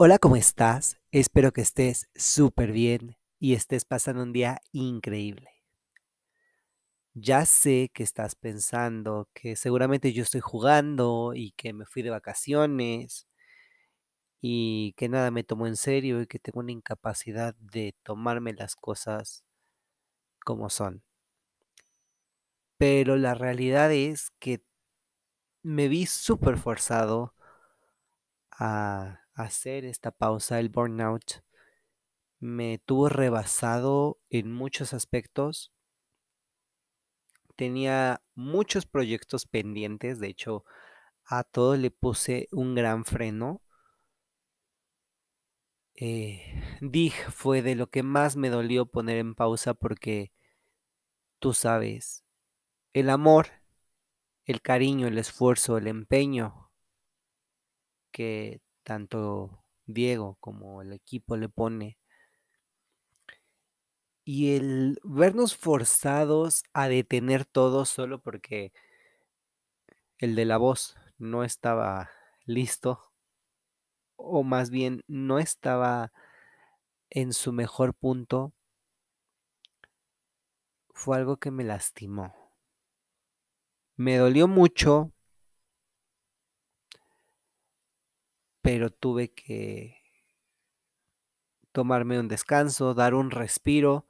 Hola, ¿cómo estás? Espero que estés súper bien y estés pasando un día increíble. Ya sé que estás pensando que seguramente yo estoy jugando y que me fui de vacaciones y que nada me tomo en serio y que tengo una incapacidad de tomarme las cosas como son. Pero la realidad es que me vi súper forzado a hacer esta pausa, el burnout me tuvo rebasado en muchos aspectos. Tenía muchos proyectos pendientes, de hecho, a todo le puse un gran freno. Eh, Dig fue de lo que más me dolió poner en pausa porque tú sabes, el amor, el cariño, el esfuerzo, el empeño que tanto Diego como el equipo le pone y el vernos forzados a detener todo solo porque el de la voz no estaba listo, o más bien no estaba en su mejor punto, fue algo que me lastimó. Me dolió mucho, pero tuve que tomarme un descanso, dar un respiro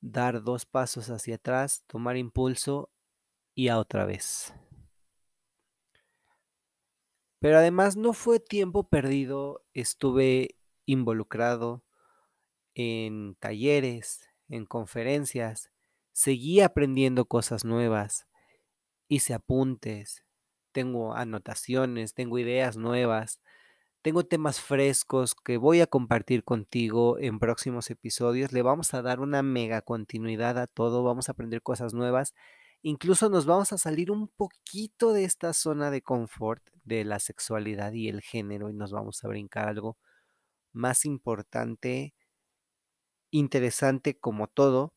dar dos pasos hacia atrás, tomar impulso y a otra vez. Pero además no fue tiempo perdido, estuve involucrado en talleres, en conferencias, seguí aprendiendo cosas nuevas, hice apuntes, tengo anotaciones, tengo ideas nuevas, tengo temas frescos que voy a compartir contigo en próximos episodios. Le vamos a dar una mega continuidad a todo, vamos a aprender cosas nuevas. Incluso nos vamos a salir un poquito de esta zona de confort de la sexualidad y el género y nos vamos a brincar algo más importante, interesante como todo,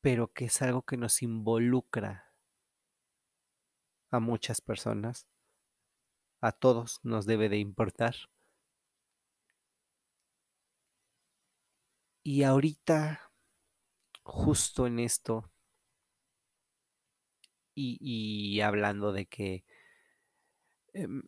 pero que es algo que nos involucra a muchas personas a todos nos debe de importar. Y ahorita, justo en esto, y, hablando de que em,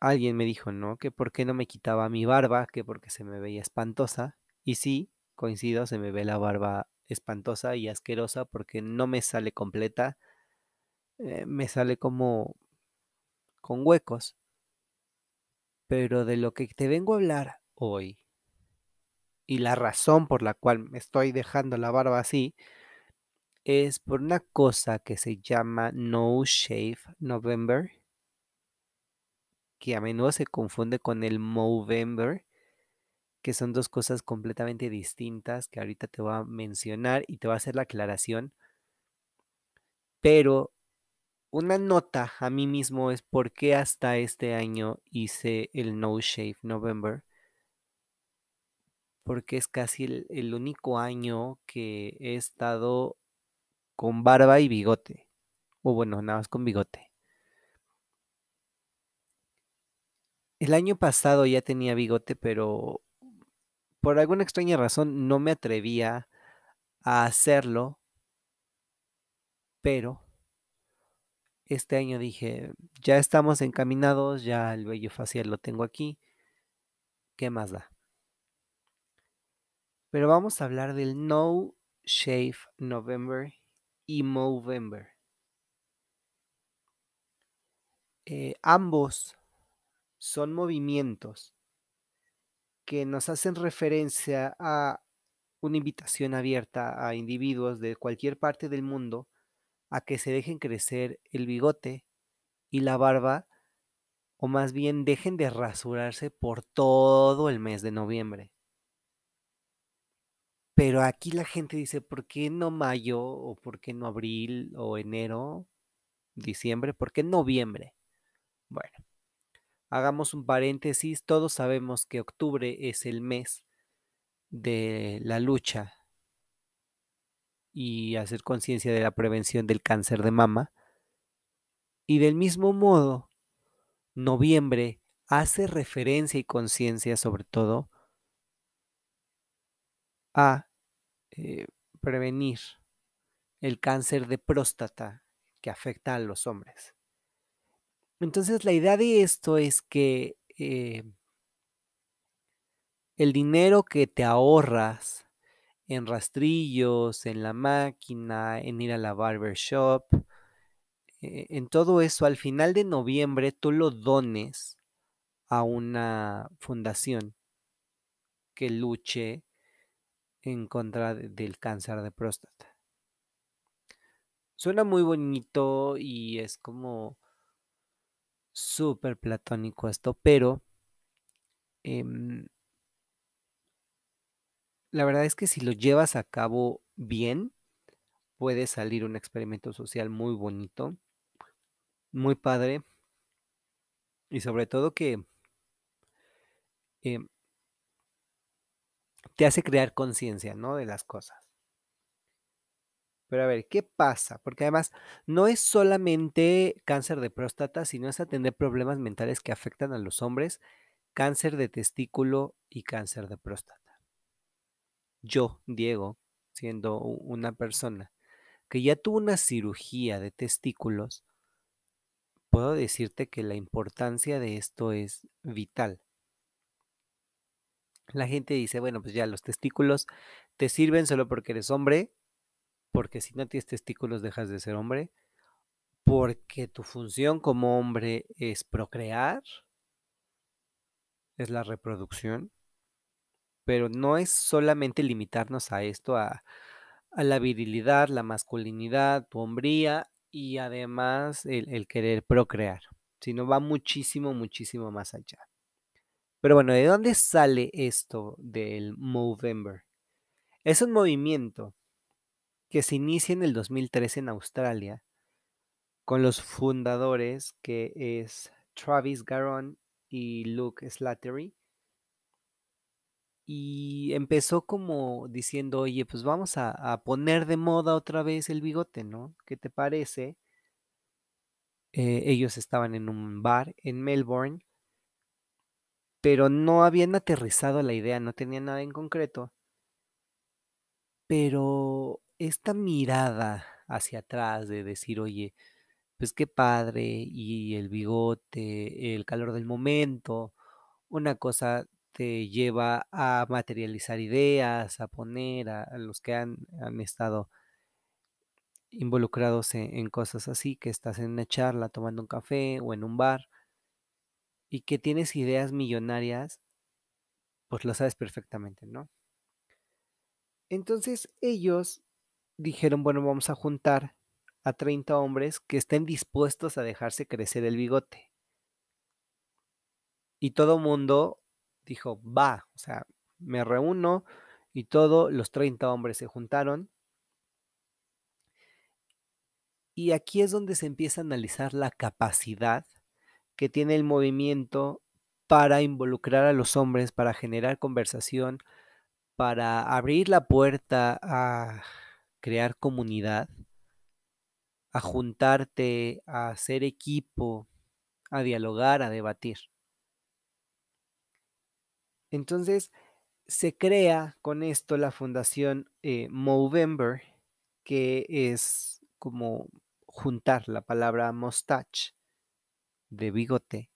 alguien me dijo, ¿no? Que por qué no me quitaba mi barba, que porque se me veía espantosa. Y sí, coincido, se me ve la barba espantosa y asquerosa porque no me sale completa. Eh, me sale como con huecos. Pero de lo que te vengo a hablar hoy y la razón por la cual me estoy dejando la barba así es por una cosa que se llama No Shave November, que a menudo se confunde con el Movember, que son dos cosas completamente distintas que ahorita te voy a mencionar y te voy a hacer la aclaración. Pero una nota a mí mismo es por qué hasta este año hice el No Shave November. Porque es casi el, único año que he estado con barba y bigote. O bueno, nada más con bigote. El año pasado ya tenía bigote, pero por alguna extraña razón no me atrevía a hacerlo. Pero este año dije, ya estamos encaminados, ya el vello facial lo tengo aquí, ¿qué más da? Pero vamos a hablar del No Shave November y Movember. Eh, ambos son movimientos que nos hacen referencia a una invitación abierta a individuos de cualquier parte del mundo a que se dejen crecer el bigote y la barba, o más bien dejen de rasurarse por todo el mes de noviembre. Pero aquí la gente dice, ¿por qué no mayo o por qué no abril o enero, diciembre? ¿Por qué noviembre? Bueno, hagamos un paréntesis. Todos sabemos que octubre es el mes de la lucha y hacer conciencia de la prevención del cáncer de mama. Y del mismo modo, noviembre hace referencia y conciencia sobre todo a eh, prevenir el cáncer de próstata que afecta a los hombres. Entonces la idea de esto es que eh, el dinero que te ahorras en rastrillos, en la máquina, en ir a la barber shop, eh, en todo eso, al final de noviembre tú lo dones a una fundación que luche en contra del cáncer de próstata. Suena muy bonito y es como súper platónico esto, pero em, la verdad es que si lo llevas a cabo bien, puede salir un experimento social muy bonito, muy padre, y sobre todo que em, te hace crear conciencia, ¿no? De las cosas. Pero a ver, ¿qué pasa? Porque además no es solamente cáncer de próstata, sino es atender problemas mentales que afectan a los hombres, cáncer de testículo y cáncer de próstata yo, Diego, siendo una persona que ya tuvo una cirugía de testículos, puedo decirte que la importancia de esto es vital. La gente dice, bueno, pues ya los testículos te sirven solo porque eres hombre, porque si no tienes testículos dejas de ser hombre, porque tu función como hombre es procrear, es la reproducción, pero no es solamente limitarnos a esto, a, la virilidad, la masculinidad, tu hombría y además el, querer procrear, sino va muchísimo, muchísimo más allá. Pero bueno, ¿de dónde sale esto del Movember? Es un movimiento que se inicia en el 2013 en Australia con los fundadores que es Travis Garon y Luke Slattery y empezó como diciendo, oye, pues vamos a, poner de moda otra vez el bigote, ¿no? ¿Qué te parece? Eh, ellos estaban en un bar en Melbourne, pero no habían aterrizado la idea, no tenían nada en concreto. Pero esta mirada hacia atrás de decir, oye, pues qué padre, y el bigote, el calor del momento, una cosa te lleva a materializar ideas, a poner a, los que han, estado involucrados en, cosas así, que estás en una charla tomando un café o en un bar y que tienes ideas millonarias, pues lo sabes perfectamente, ¿no? Entonces ellos dijeron, bueno, vamos a juntar a 30 hombres que estén dispuestos a dejarse crecer el bigote. Y todo mundo dijo, va, o sea, me reúno y todos los 30 hombres se juntaron. Y aquí es donde se empieza a analizar la capacidad que tiene el movimiento para involucrar a los hombres, para generar conversación, para abrir la puerta a crear comunidad, a juntarte, a hacer equipo, a dialogar, a debatir. Entonces, se crea con esto la fundación eh, Movember, que es como juntar la palabra mustache de bigote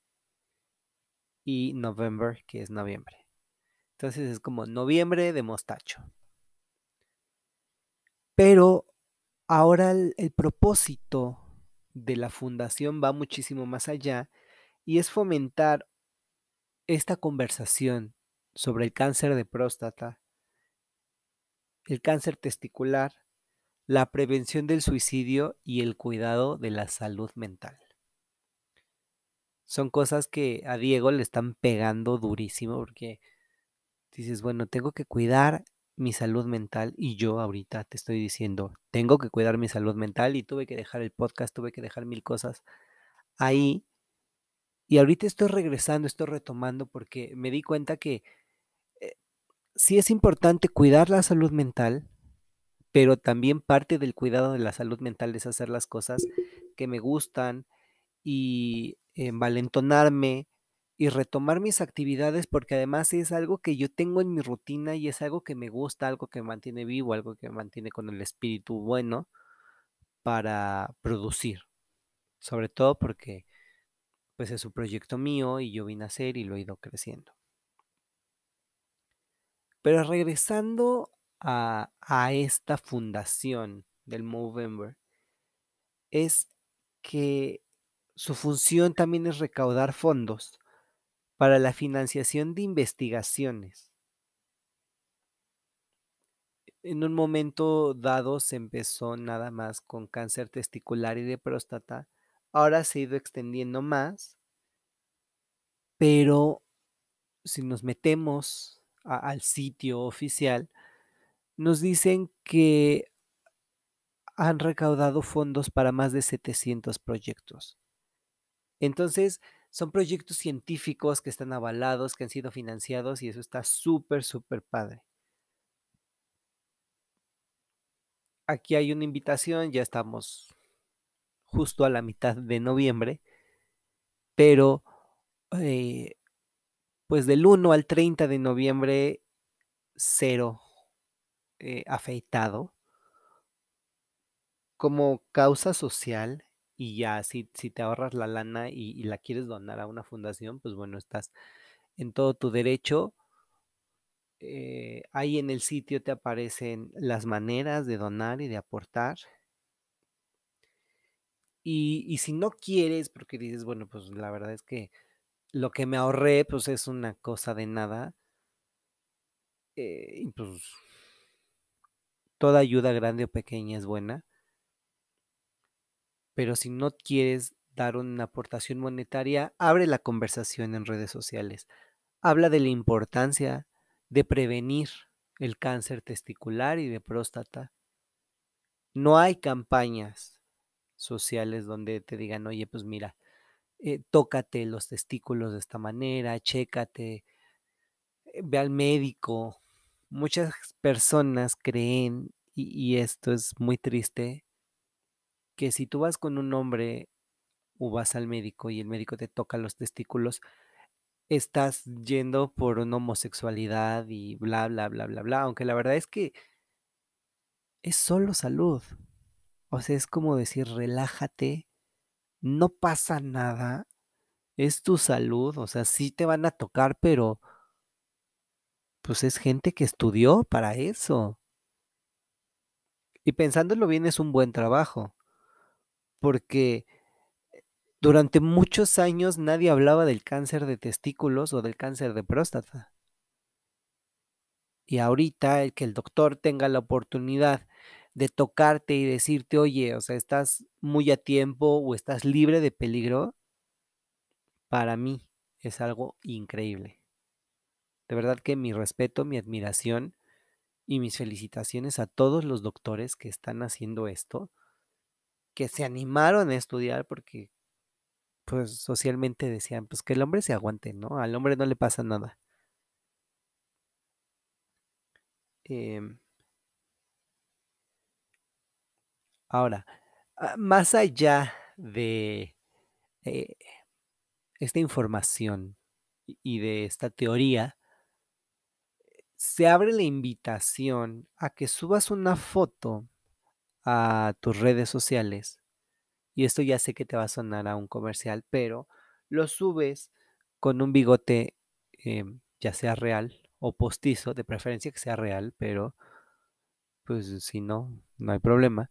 y November, que es noviembre. Entonces es como noviembre de mostacho. Pero ahora el propósito de la fundación va muchísimo más allá y es fomentar esta conversación sobre el cáncer de próstata, el cáncer testicular, la prevención del suicidio y el cuidado de la salud mental. Son cosas que a Diego le están pegando durísimo porque dices, bueno, tengo que cuidar mi salud mental y yo ahorita te estoy diciendo, tengo que cuidar mi salud mental y tuve que dejar el podcast, tuve que dejar mil cosas ahí. Y ahorita estoy regresando, estoy retomando porque me di cuenta que sí es importante cuidar la salud mental, pero también parte del cuidado de la salud mental es hacer las cosas que me gustan y envalentonarme y retomar mis actividades porque además es algo que yo tengo en mi rutina y es algo que me gusta, algo que me mantiene vivo, algo que me mantiene con el espíritu bueno para producir. Sobre todo porque pues es un proyecto mío y yo vine a hacer y lo he ido creciendo. Pero regresando a, a esta fundación del Movember, es que su función también es recaudar fondos para la financiación de investigaciones. En un momento dado se empezó nada más con cáncer testicular y de próstata. Ahora se ha ido extendiendo más, pero si nos metemos al sitio oficial, nos dicen que han recaudado fondos para más de 700 proyectos. Entonces, son proyectos científicos que están avalados, que han sido financiados y eso está súper, súper padre. Aquí hay una invitación, ya estamos justo a la mitad de noviembre, pero eh, pues del 1 al 30 de noviembre, cero eh, afeitado como causa social y ya si, si te ahorras la lana y, la quieres donar a una fundación, pues bueno, estás en todo tu derecho. Eh, ahí en el sitio te aparecen las maneras de donar y de aportar. Y, y, si no quieres, porque dices, bueno, pues la verdad es que lo que me ahorré, pues es una cosa de nada. Eh, pues toda ayuda grande o pequeña es buena pero si no quieres dar una aportación monetaria, abre la conversación en redes sociales. Habla de la importancia de prevenir el cáncer testicular y de próstata. No hay campañas sociales donde te digan, oye, pues mira, eh, tócate los testículos de esta manera, chécate, eh, ve al médico. Muchas personas creen, y esto es muy triste, que si tú vas con un hombre o vas al médico y el médico te toca los testículos, estás yendo por una homosexualidad y bla, bla, bla, bla, bla. Aunque la verdad es que es solo salud. O sea, es como decir, relájate, no pasa nada, es tu salud, o sea, sí te van a tocar, pero pues es gente que estudió para eso. Y pensándolo bien, es un buen trabajo porque durante muchos años nadie hablaba del cáncer de testículos o del cáncer de próstata. Y ahorita el que el doctor tenga la oportunidad de tocarte y decirte, oye, o sea, estás muy a tiempo o estás libre de peligro, para mí es algo increíble. De verdad que mi respeto, mi admiración y mis felicitaciones a todos los doctores que están haciendo esto que se animaron a estudiar porque pues socialmente decían, pues que el hombre se aguante, ¿no? Al hombre no le pasa nada. Em ahora, ah, más allá de eh, esta información y de esta teoría, se abre la invitación a que subas una foto a tus redes sociales, y esto ya sé que te va a sonar a un comercial, pero lo subes con un bigote, em, ya sea real o postizo, de preferencia que sea real, pero pues si no, no hay problema.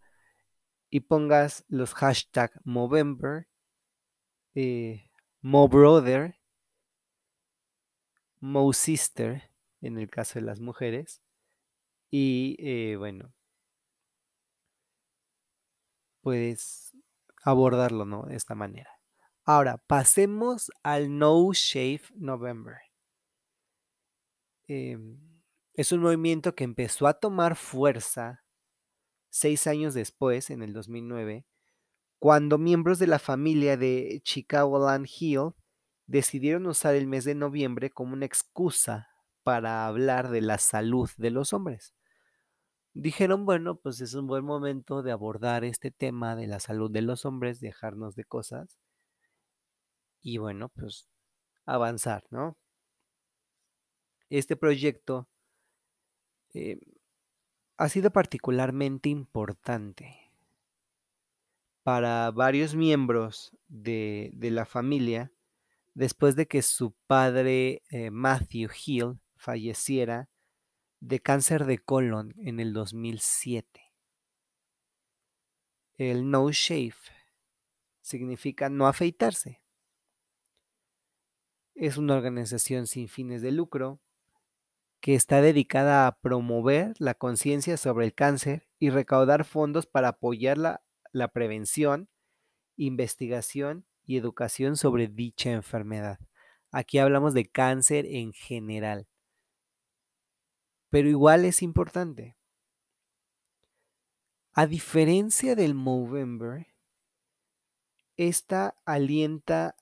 Y pongas los hashtag Movember, eh, MoBrother, MoSister, en el caso de las mujeres. Y eh, bueno, puedes abordarlo, ¿no? De esta manera. Ahora, pasemos al No Shave November. Em, es un movimiento que empezó a tomar fuerza seis años después, en el 2009, cuando miembros de la familia de Chicagoland Hill decidieron usar el mes de noviembre como una excusa para hablar de la salud de los hombres dijeron, bueno, pues es un buen momento de abordar este tema de la salud de los hombres, dejarnos de cosas. y bueno, pues avanzar, ¿no? Este proyecto eh, ha sido particularmente importante para varios miembros de, la familia después de que su padre eh, Matthew Hill falleciera de cáncer de colon en el 2007. El no shave significa no afeitarse. Es una organización sin fines de lucro que está dedicada a promover la conciencia sobre el cáncer y recaudar fondos para apoyar la, la prevención, investigación y educación sobre dicha enfermedad. Aquí hablamos de cáncer en general. Pero igual es importante. A diferencia del Movember, esta alienta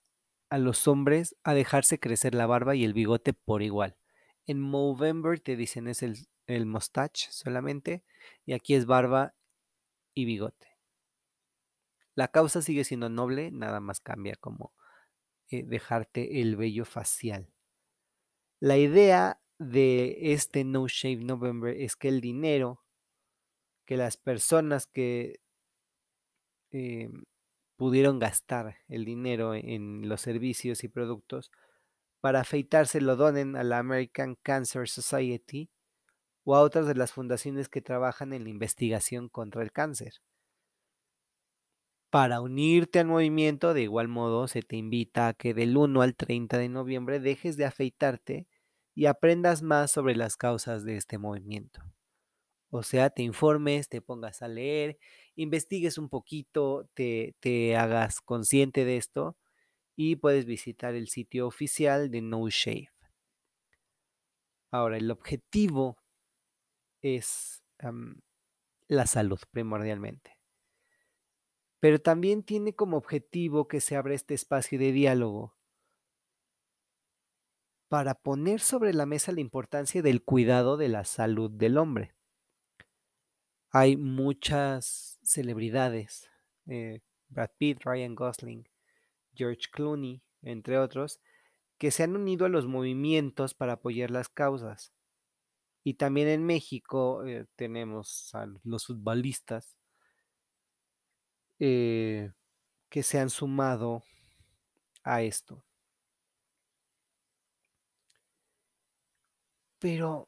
a los hombres a dejarse crecer la barba y el bigote por igual. En Movember te dicen es el, el mustache solamente y aquí es barba y bigote. La causa sigue siendo noble, nada más cambia como eh, dejarte el vello facial. La idea de este No Shave November es que el dinero que las personas que eh, pudieron gastar el dinero en los servicios y productos para afeitarse lo donen a la American Cancer Society o a otras de las fundaciones que trabajan en la investigación contra el cáncer. Para unirte al movimiento, de igual modo, se te invita a que del 1 al 30 de noviembre dejes de afeitarte y aprendas más sobre las causas de este movimiento. O sea, te informes, te pongas a leer, investigues un poquito, te, te hagas consciente de esto y puedes visitar el sitio oficial de No Shave. Ahora, el objetivo es la salud primordialmente. Pero también tiene como objetivo que se abra este espacio de diálogo para poner sobre la mesa la importancia del cuidado de la salud del hombre. Hay muchas celebridades, eh, Brad Pitt, Ryan Gosling, George Clooney, entre otros, que se han unido a los movimientos para apoyar las causas. Y también en México eh, tenemos a los futbolistas eh, que se han sumado a esto. Pero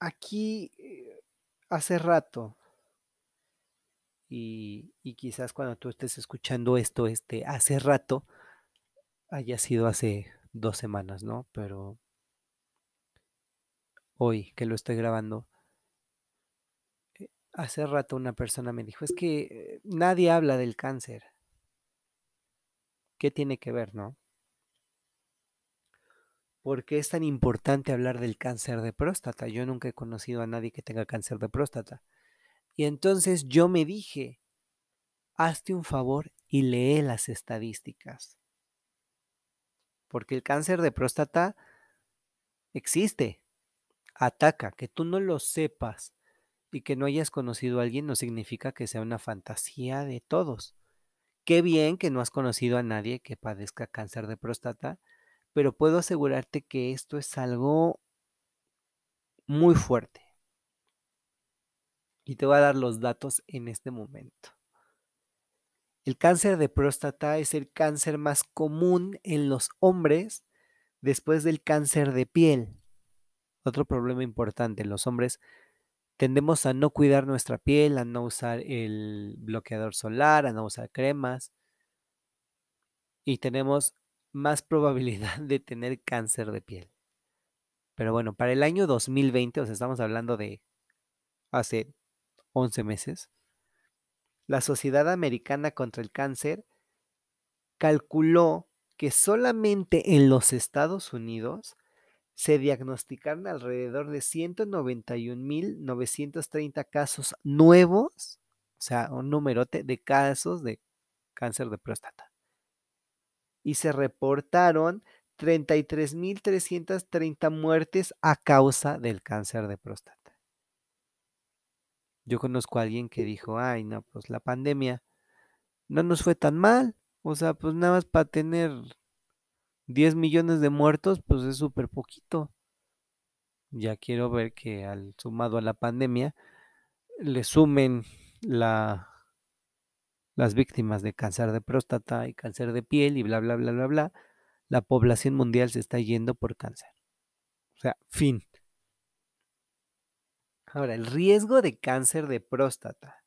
aquí eh, hace rato, y, quizás cuando tú estés escuchando esto, este, hace rato, haya sido hace dos semanas, ¿no? Pero hoy que lo estoy grabando, eh, hace rato una persona me dijo, es que eh, nadie habla del cáncer. ¿Qué tiene que ver, no? ¿Por qué es tan importante hablar del cáncer de próstata? Yo nunca he conocido a nadie que tenga cáncer de próstata. Y entonces yo me dije, hazte un favor y lee las estadísticas. Porque el cáncer de próstata existe, ataca. Que tú no lo sepas y que no hayas conocido a alguien no significa que sea una fantasía de todos. Qué bien que no has conocido a nadie que padezca cáncer de próstata, pero puedo asegurarte que esto es algo muy fuerte. Y te voy a dar los datos en este momento. El cáncer de próstata es el cáncer más común en los hombres después del cáncer de piel. Otro problema importante, los hombres tendemos a no cuidar nuestra piel, a no usar el bloqueador solar, a no usar cremas y tenemos más probabilidad de tener cáncer de piel. Pero bueno, para el año 2020, o estamos hablando de hace 11 meses, la Sociedad Americana contra el Cáncer calculó que solamente en los Estados Unidos se diagnosticaron alrededor de 191.930 casos nuevos, o sea, un numerote de casos de cáncer de próstata. Y se reportaron 33.330 muertes a causa del cáncer de próstata. Yo conozco a alguien que dijo, ay, no, pues la pandemia no nos fue tan mal, O sea, pues nada más para tener 10 millones de muertos, pues es súper poquito. Ya quiero ver que al sumado a la pandemia le sumen la, las víctimas de cáncer de próstata y cáncer de piel y bla, bla, bla, bla, bla. La población mundial se está yendo por cáncer. O sea, fin. Ahora, el riesgo de cáncer de próstata.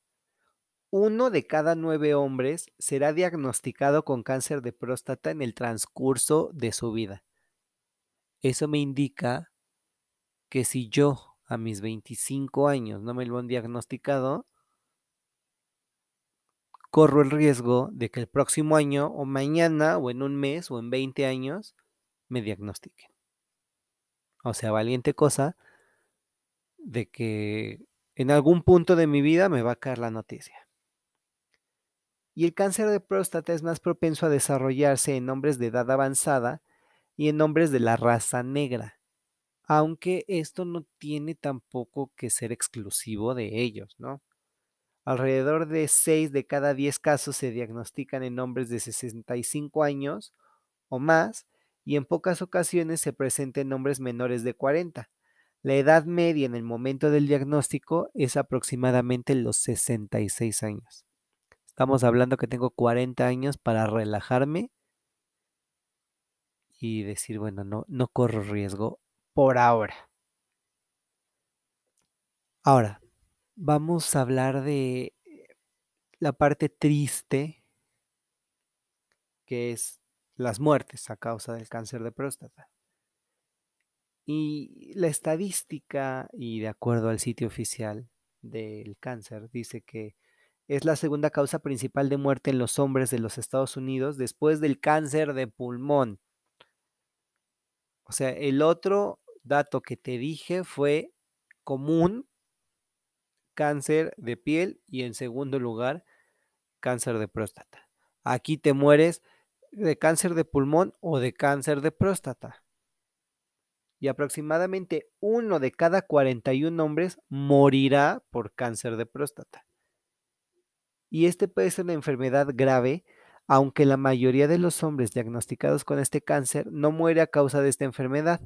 Uno de cada nueve hombres será diagnosticado con cáncer de próstata en el transcurso de su vida. Eso me indica que si yo a mis 25 años no me lo han diagnosticado, corro el riesgo de que el próximo año o mañana o en un mes o en 20 años me diagnostiquen. O sea, valiente cosa de que en algún punto de mi vida me va a caer la noticia. Y el cáncer de próstata es más propenso a desarrollarse en hombres de edad avanzada y en hombres de la raza negra, aunque esto no tiene tampoco que ser exclusivo de ellos, ¿no? Alrededor de 6 de cada 10 casos se diagnostican en hombres de 65 años o más y en pocas ocasiones se presenta en hombres menores de 40. La edad media en el momento del diagnóstico es aproximadamente los 66 años. Estamos hablando que tengo 40 años para relajarme y decir, bueno, no, no corro riesgo por ahora. Ahora, vamos a hablar de la parte triste, que es las muertes a causa del cáncer de próstata. Y la estadística, y de acuerdo al sitio oficial del cáncer, dice que es la segunda causa principal de muerte en los hombres de los Estados Unidos después del cáncer de pulmón. O sea, el otro dato que te dije fue común cáncer de piel y en segundo lugar, cáncer de próstata. Aquí te mueres de cáncer de pulmón o de cáncer de próstata. Y aproximadamente uno de cada 41 hombres morirá por cáncer de próstata. Y este puede ser una enfermedad grave, aunque la mayoría de los hombres diagnosticados con este cáncer no muere a causa de esta enfermedad.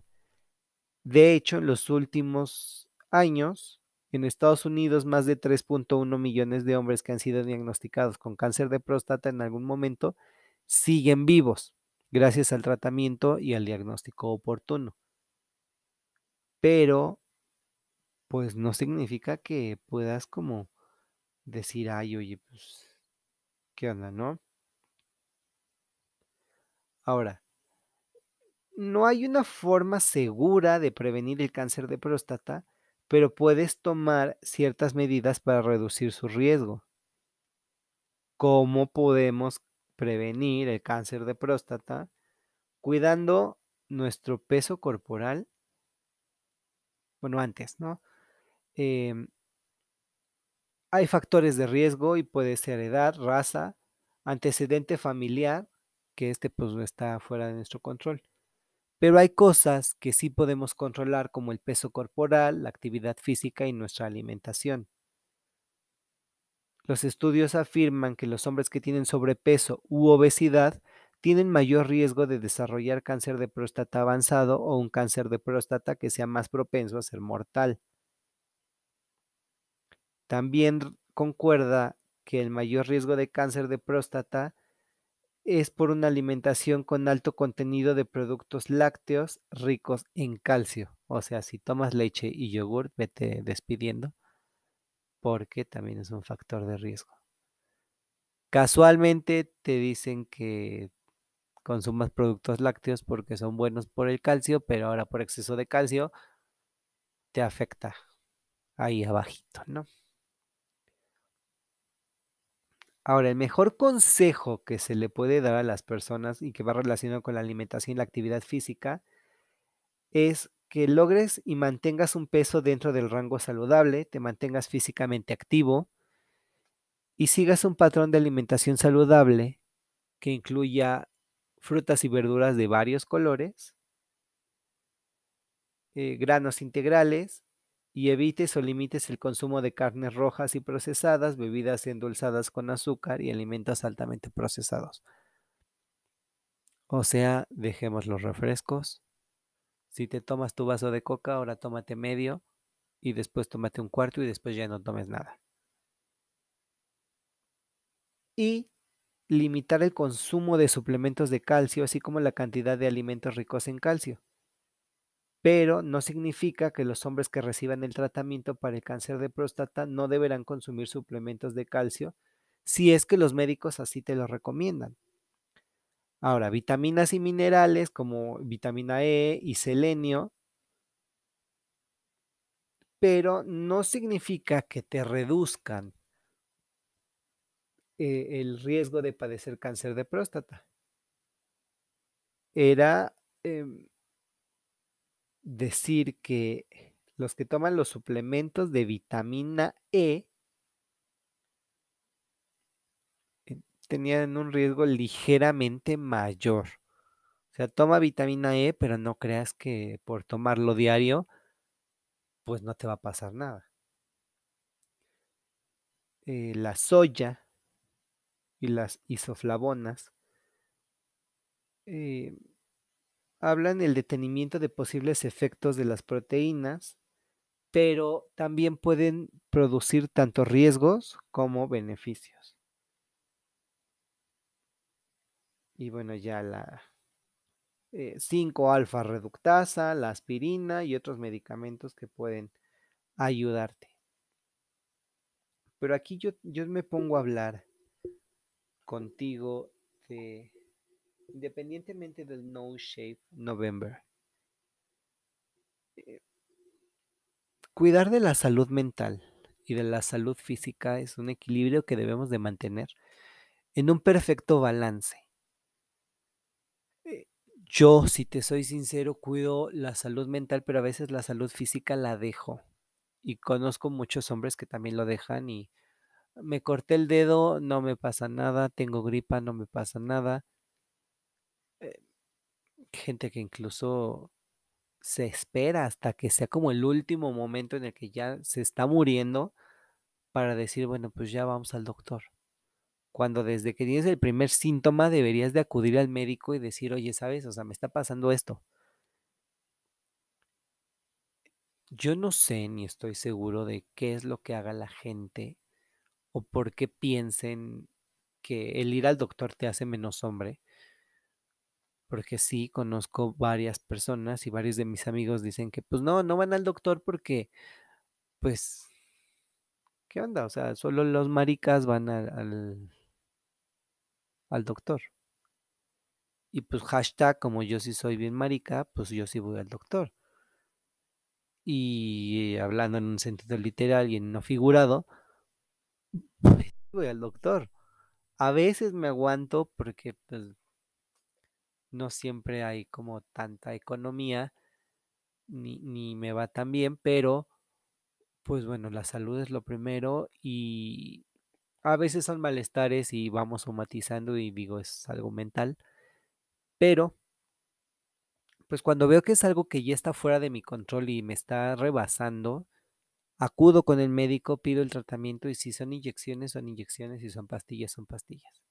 De hecho, en los últimos años, en Estados Unidos, más de 3.1 millones de hombres que han sido diagnosticados con cáncer de próstata en algún momento siguen vivos gracias al tratamiento y al diagnóstico oportuno. Pero, pues no significa que puedas como decir, ay, oye, pues, ¿qué onda, no? Ahora, no hay una forma segura de prevenir el cáncer de próstata, pero puedes tomar ciertas medidas para reducir su riesgo. ¿Cómo podemos prevenir el cáncer de próstata? Cuidando nuestro peso corporal. Bueno, antes, ¿no? Em, hay factores de riesgo y puede ser edad, raza, antecedente familiar, que este pues está fuera de nuestro control. Pero hay cosas que sí podemos controlar como el peso corporal, la actividad física y nuestra alimentación. Los estudios afirman que los hombres que tienen sobrepeso u obesidad tienen mayor riesgo de desarrollar cáncer de próstata avanzado o un cáncer de próstata que sea más propenso a ser mortal. También concuerda que el mayor riesgo de cáncer de próstata es por una alimentación con alto contenido de productos lácteos ricos en calcio. O sea, si tomas leche y yogur, vete despidiendo, porque también es un factor de riesgo. Casualmente te dicen que consumas productos lácteos porque son buenos por el calcio, pero ahora por exceso de calcio te afecta ahí abajito, ¿no? Ahora, el mejor consejo que se le puede dar a las personas y que va relacionado con la alimentación y la actividad física es que logres y mantengas un peso dentro del rango saludable, te mantengas físicamente activo y sigas un patrón de alimentación saludable que incluya frutas y verduras de varios colores, eh, granos integrales, y evites o limites el consumo de carnes rojas y procesadas, bebidas endulzadas con azúcar y alimentos altamente procesados. O sea, dejemos los refrescos. Si te tomas tu vaso de coca, ahora tómate medio y después tómate un cuarto y después ya no tomes nada. Y limitar el consumo de suplementos de calcio, así como la cantidad de alimentos ricos en calcio. Pero no significa que los hombres que reciban el tratamiento para el cáncer de próstata no deberán consumir suplementos de calcio si es que los médicos así te lo recomiendan. Ahora, vitaminas y minerales como vitamina E y selenio, pero no significa que te reduzcan eh, el riesgo de padecer cáncer de próstata. Era em, decir que los que toman los suplementos de vitamina E eh, tenían un riesgo ligeramente mayor. O sea, toma vitamina E, pero no creas que por tomarlo diario, pues no te va a pasar nada. Eh, la soya y las isoflavonas eh, hablan del detenimiento de posibles efectos de las proteínas, pero también pueden producir tanto riesgos como beneficios. Y bueno, ya la 5-alfa eh, reductasa, la aspirina y otros medicamentos que pueden ayudarte. Pero aquí yo, yo me pongo a hablar contigo de, independientemente del No Shape November, eh, cuidar de la salud mental y de la salud física es un equilibrio que debemos de mantener en un perfecto balance. Eh, yo, si te soy sincero, cuido la salud mental, pero a veces la salud física la dejo. Y conozco muchos hombres que también lo dejan y me corté el dedo, no me pasa nada, tengo gripa, no me pasa nada. Eh, gente que incluso se espera hasta que sea como el último momento en el que ya se está muriendo para decir, bueno, pues ya vamos al doctor. Cuando desde que tienes el primer síntoma deberías de acudir al médico y decir, oye, ¿sabes? O sea, me está pasando esto. Yo no sé ni estoy seguro de qué es lo que haga la gente o por qué piensen que el ir al doctor te hace menos hombre. Porque sí, conozco varias personas y varios de mis amigos dicen que pues no, no van al doctor porque pues, ¿qué onda? O sea, solo los maricas van al, al, doctor. Y pues hashtag, como yo sí soy bien marica, pues yo sí voy al doctor. Y hablando en un sentido literal y en no figurado, voy al doctor. A veces me aguanto porque pues, no siempre hay como tanta economía, ni, ni me va tan bien, pero pues bueno, la salud es lo primero y a veces son malestares y vamos somatizando y digo es algo mental, pero pues cuando veo que es algo que ya está fuera de mi control y me está rebasando, Acudo con el médico, pido el tratamiento y si son inyecciones, son inyecciones, si son pastillas, son pastillas.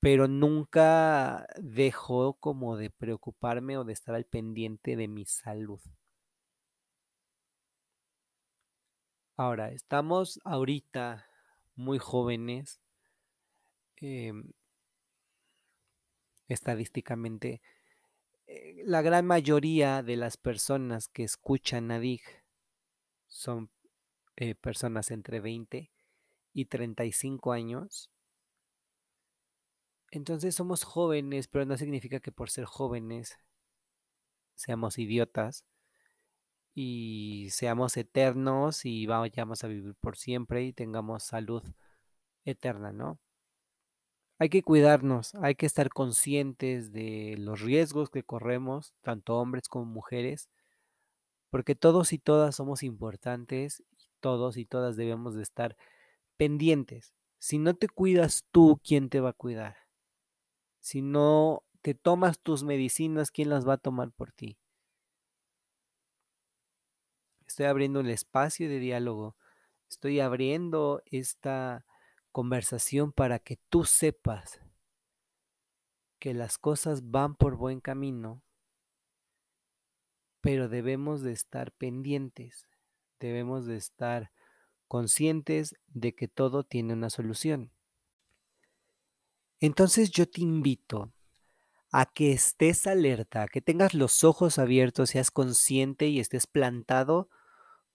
Pero nunca dejo como de preocuparme o de estar al pendiente de mi salud. Ahora, estamos ahorita muy jóvenes. Em, estadísticamente, eh, la gran mayoría de las personas que escuchan a son eh, personas entre 20 y 35 años. Entonces somos jóvenes, pero no significa que por ser jóvenes seamos idiotas y seamos eternos y vayamos a vivir por siempre y tengamos salud eterna, ¿no? Hay que cuidarnos, hay que estar conscientes de los riesgos que corremos, tanto hombres como mujeres, porque todos y todas somos importantes y todos y todas debemos de estar pendientes. Si no te cuidas tú, ¿quién te va a cuidar? Si no te tomas tus medicinas, ¿quién las va a tomar por ti? Estoy abriendo el espacio de diálogo. Estoy abriendo esta conversación para que tú sepas que las cosas van por buen camino, pero debemos de estar pendientes, debemos de estar conscientes de que todo tiene una solución. Entonces yo te invito a que estés alerta, que tengas los ojos abiertos, seas consciente y estés plantado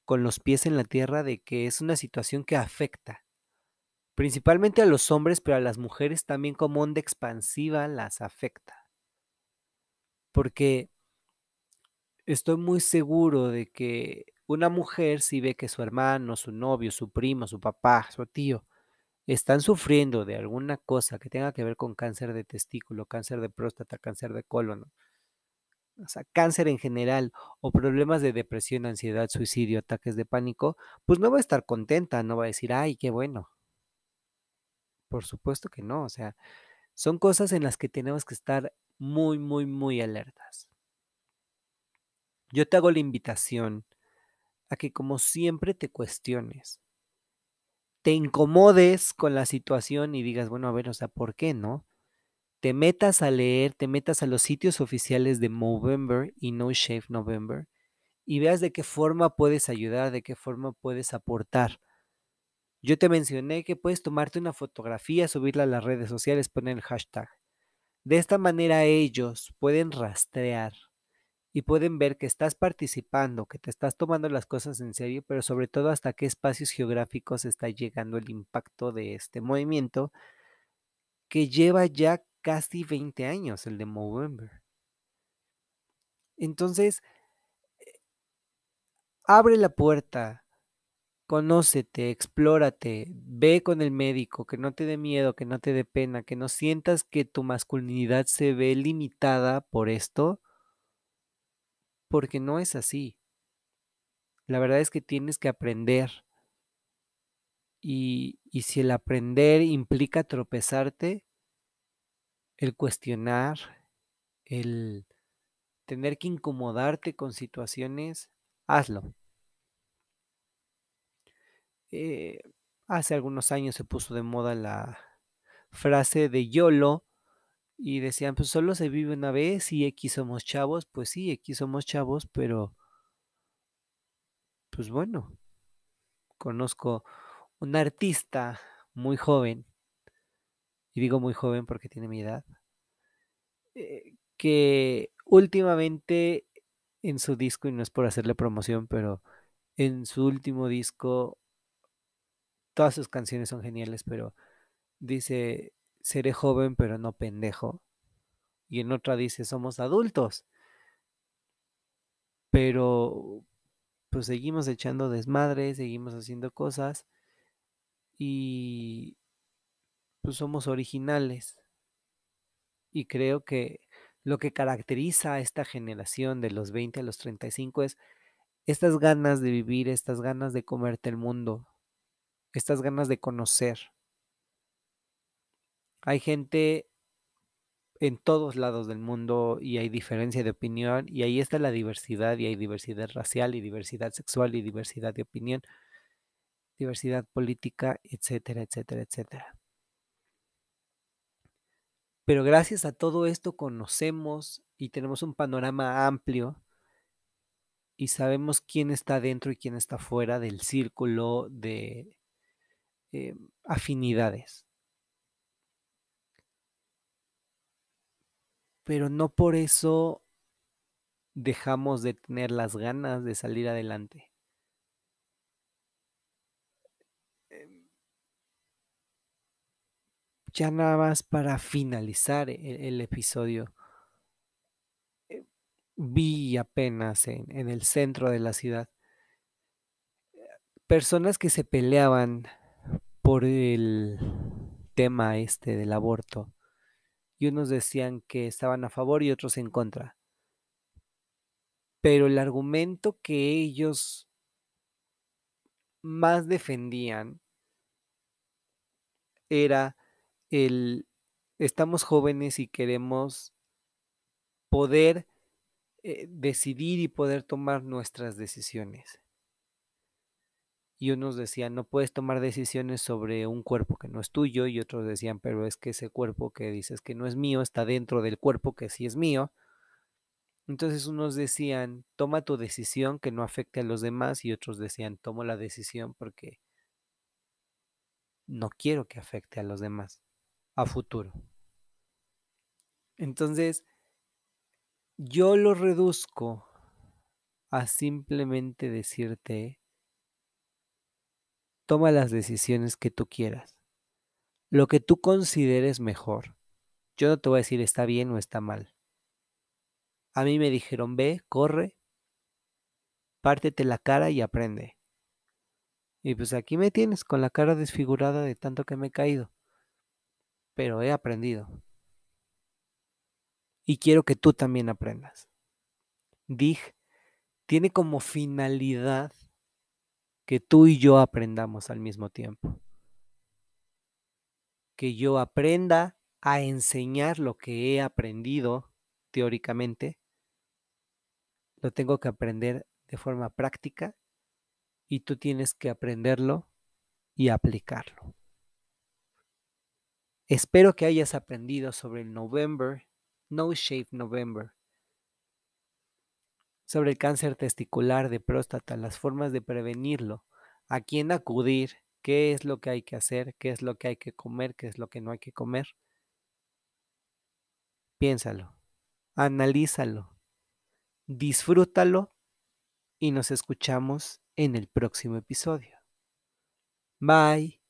con los pies en la tierra de que es una situación que afecta principalmente a los hombres, pero a las mujeres también como onda expansiva las afecta. Porque estoy muy seguro de que una mujer si ve que su hermano, su novio, su primo, su papá, su tío están sufriendo de alguna cosa que tenga que ver con cáncer de testículo, cáncer de próstata, cáncer de colon, o sea, cáncer en general o problemas de depresión, ansiedad, suicidio, ataques de pánico, pues no va a estar contenta, no va a decir, ay, qué bueno. Por supuesto que no, o sea, son cosas en las que tenemos que estar muy, muy, muy alertas. Yo te hago la invitación a que como siempre te cuestiones, te incomodes con la situación y digas, bueno, a ver, o sea, ¿por qué no? Te metas a leer, te metas a los sitios oficiales de Movember y No Shave November y veas de qué forma puedes ayudar, de qué forma puedes aportar. Yo te mencioné que puedes tomarte una fotografía, subirla a las redes sociales, poner el hashtag. De esta manera ellos pueden rastrear y pueden ver que estás participando, que te estás tomando las cosas en serio, pero sobre todo hasta qué espacios geográficos está llegando el impacto de este movimiento que lleva ya casi 20 años, el de Movember. Entonces, abre la puerta, conócete, explórate, ve con el médico, que no te dé miedo, que no te dé pena, que no sientas que tu masculinidad se ve limitada por esto porque no es así. La verdad es que tienes que aprender. Y, y si el aprender implica tropezarte, el cuestionar, el tener que incomodarte con situaciones, hazlo. Eh, hace algunos años se puso de moda la frase de YOLO, y decían, pues solo se vive una vez y aquí somos chavos, pues sí, aquí somos chavos, pero pues bueno, conozco un artista muy joven, y digo muy joven porque tiene mi edad, eh, que últimamente en su disco, y no es por hacerle promoción, pero en su último disco, todas sus canciones son geniales, pero dice, seré joven pero no pendejo. Y en otra dice, somos adultos. Pero pues seguimos echando desmadre, seguimos haciendo cosas y pues somos originales. Y creo que lo que caracteriza a esta generación de los 20 a los 35 es estas ganas de vivir, estas ganas de comerte el mundo, estas ganas de conocer. Hay gente en todos lados del mundo y hay diferencia de opinión y ahí está la diversidad y hay diversidad racial y diversidad sexual y diversidad de opinión, diversidad política, etcétera, etcétera, etcétera. Pero gracias a todo esto conocemos y tenemos un panorama amplio y sabemos quién está dentro y quién está fuera del círculo de eh, afinidades. Pero no por eso dejamos de tener las ganas de salir adelante. Em, ya nada más para finalizar e-, el, episodio, eh, vi apenas en, en el centro de la ciudad personas que se peleaban por el tema este del aborto y unos decían que estaban a favor y otros en contra. Pero el argumento que ellos más defendían era el estamos jóvenes y queremos poder eh, decidir y poder tomar nuestras decisiones. Y unos decían, no puedes tomar decisiones sobre un cuerpo que no es tuyo, y otros decían, pero es que ese cuerpo que dices que no es mío está dentro del cuerpo que sí es mío. Entonces unos decían, toma tu decisión que no afecte a los demás, y otros decían, tomo la decisión porque no quiero que afecte a los demás a futuro. Entonces, yo lo reduzco a simplemente decirte, toma las decisiones que tú quieras, lo que tú consideres mejor. Yo no te voy a decir está bien o está mal. A mí me dijeron, ve, corre, pártete la cara y aprende. Y pues aquí me tienes con la cara desfigurada de tanto que me he caído. Pero he aprendido. Y quiero que tú también aprendas. Dig tiene como finalidad que tú y yo aprendamos al mismo tiempo. Que yo aprenda a enseñar lo que he aprendido teóricamente. Lo tengo que aprender de forma práctica y tú tienes que aprenderlo y aplicarlo. Espero que hayas aprendido sobre el November, No Shave November, sobre el cáncer testicular de próstata, las formas de prevenirlo, a quién acudir, qué es lo que hay que hacer, qué es lo que hay que comer, qué es lo que no hay que comer. Piénsalo, analízalo, disfrútalo y nos escuchamos en el próximo episodio. Bye.